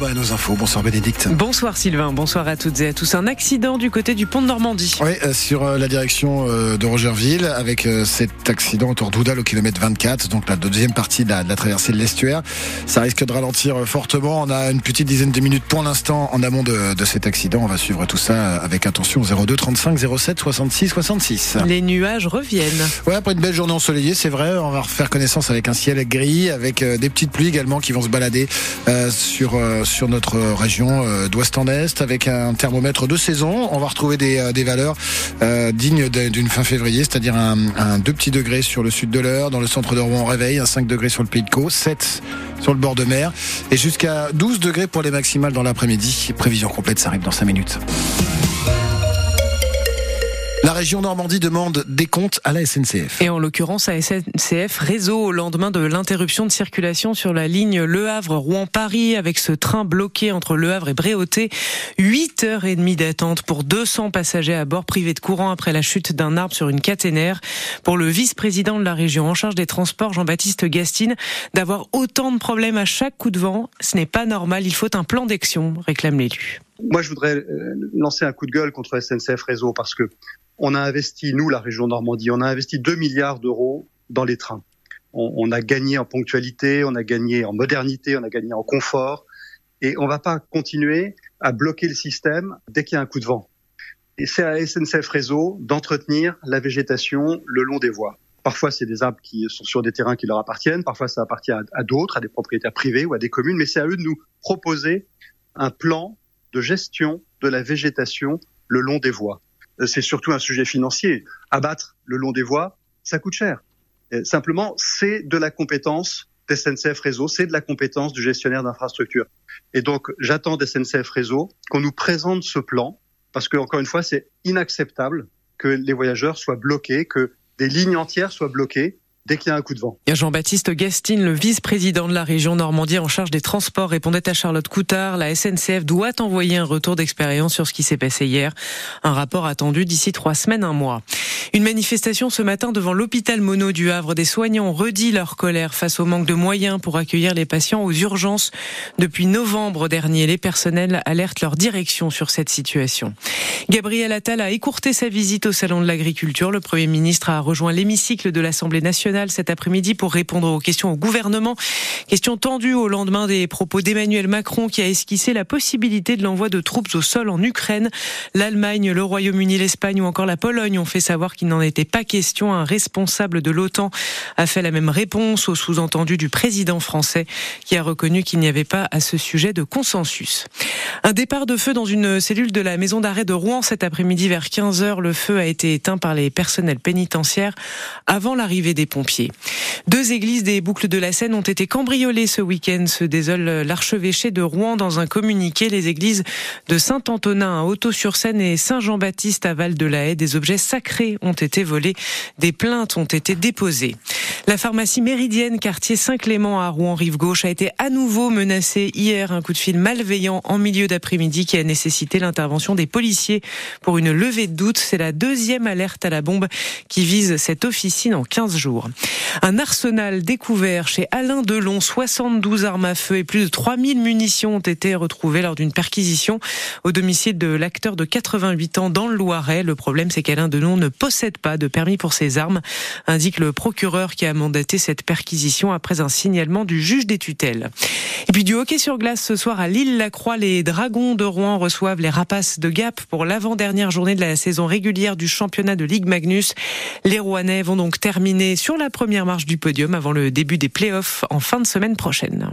Bah, nos infos. Bonsoir Bénédicte. Bonsoir Sylvain, bonsoir à toutes et à tous. Un accident du côté du pont de Normandie. Oui, euh, sur euh, la direction euh, de Rogerville, avec cet accident autour d'Oudal au kilomètre 24, donc la deuxième partie de la, traversée de l'estuaire. Ça risque de ralentir fortement. On a une petite dizaine de minutes pour l'instant en amont de, de, cet accident. On va suivre tout ça avec attention 02 35 07 66 66. Les nuages reviennent. Ouais, après une belle journée ensoleillée, c'est vrai. On va refaire connaissance avec un ciel gris, avec des petites pluies également qui vont se balader sur sur notre région euh, d'ouest en est avec un thermomètre de saison. On va retrouver des, euh, des valeurs euh, dignes d'une fin février, c'est-à-dire un, un 2 petits degrés sur le sud de l'heure, dans le centre de Rouen réveil, un 5 degrés sur le Pays de Caux, 7 sur le bord de mer et jusqu'à 12 degrés pour les maximales dans l'après-midi. Prévision complète, ça arrive dans 5 minutes. La région Normandie demande des comptes à la SNCF. Et en l'occurrence à SNCF Réseau au lendemain de l'interruption de circulation sur la ligne Le Havre-Rouen-Paris avec ce train bloqué entre Le Havre et Bréauté. 8 heures et demie d'attente pour 200 passagers à bord privés de courant après la chute d'un arbre sur une caténaire. Pour le vice-président de la région en charge des transports, Jean-Baptiste Gastine, d'avoir autant de problèmes à chaque coup de vent, ce n'est pas normal. Il faut un plan d'action, réclame l'élu. Moi, je voudrais euh, lancer un coup de gueule contre SNCF Réseau parce que on a investi, nous, la région Normandie, on a investi 2 milliards d'euros dans les trains. On, a gagné en ponctualité, on a gagné en modernité, on a gagné en confort. Et on va pas continuer à bloquer le système dès qu'il y a un coup de vent. Et c'est à SNCF Réseau d'entretenir la végétation le long des voies. Parfois, c'est des arbres qui sont sur des terrains qui leur appartiennent. Parfois, ça appartient à d'autres, à des propriétaires privés ou à des communes. Mais c'est à eux de nous proposer un plan de gestion de la végétation le long des voies c'est surtout un sujet financier. Abattre le long des voies, ça coûte cher. simplement, c'est de la compétence d'SNCF Réseau, c'est de la compétence du gestionnaire d'infrastructure. Et donc, j'attends d'SNCF Réseau qu'on nous présente ce plan, parce que, encore une fois, c'est inacceptable que les voyageurs soient bloqués, que des lignes entières soient bloquées dès qu'il y a un coup de vent. Jean-Baptiste Gastine, le vice-président de la région Normandie en charge des transports, répondait à Charlotte Coutard. La SNCF doit envoyer un retour d'expérience sur ce qui s'est passé hier. Un rapport attendu d'ici trois semaines, un mois. Une manifestation ce matin devant l'hôpital Mono du Havre. Des soignants redit leur colère face au manque de moyens pour accueillir les patients aux urgences. Depuis novembre dernier, les personnels alertent leur direction sur cette situation. Gabriel Attal a écourté sa visite au Salon de l'Agriculture. Le Premier ministre a rejoint l'hémicycle de l'Assemblée nationale cet après-midi pour répondre aux questions au gouvernement. Question tendue au lendemain des propos d'Emmanuel Macron qui a esquissé la possibilité de l'envoi de troupes au sol en Ukraine. L'Allemagne, le Royaume-Uni, l'Espagne ou encore la Pologne ont fait savoir qu'il n'en était pas question. Un responsable de l'OTAN a fait la même réponse au sous-entendu du président français qui a reconnu qu'il n'y avait pas à ce sujet de consensus. Un départ de feu dans une cellule de la maison d'arrêt de Rouen cet après-midi vers 15h. Le feu a été éteint par les personnels pénitentiaires avant l'arrivée des Deux églises des boucles de la Seine ont été cambriolées ce week-end, se désole l'archevêché de Rouen dans un communiqué. Les églises de Saint-Antonin à Auto-sur-Seine et Saint-Jean-Baptiste à Val-de-la-Haye, des objets sacrés ont été volés. Des plaintes ont été déposées. La pharmacie Méridienne, quartier Saint-Clément à Rouen-Rive-Gauche, a été à nouveau menacée hier. Un coup de fil malveillant en milieu d'après-midi qui a nécessité l'intervention des policiers pour une levée de doute. C'est la deuxième alerte à la bombe qui vise cette officine en 15 jours. Un arsenal découvert chez Alain Delon, 72 armes à feu et plus de 3000 munitions ont été retrouvées lors d'une perquisition au domicile de l'acteur de 88 ans dans le Loiret. Le problème, c'est qu'Alain Delon ne possède pas de permis pour ses armes, indique le procureur qui a mandaté cette perquisition après un signalement du juge des tutelles. Et puis du hockey sur glace ce soir à Lille-la-Croix, les Dragons de Rouen reçoivent les Rapaces de Gap pour l'avant-dernière journée de la saison régulière du championnat de Ligue Magnus. Les Rouennais vont donc terminer sur la première marche du podium avant le début des playoffs en fin de semaine prochaine.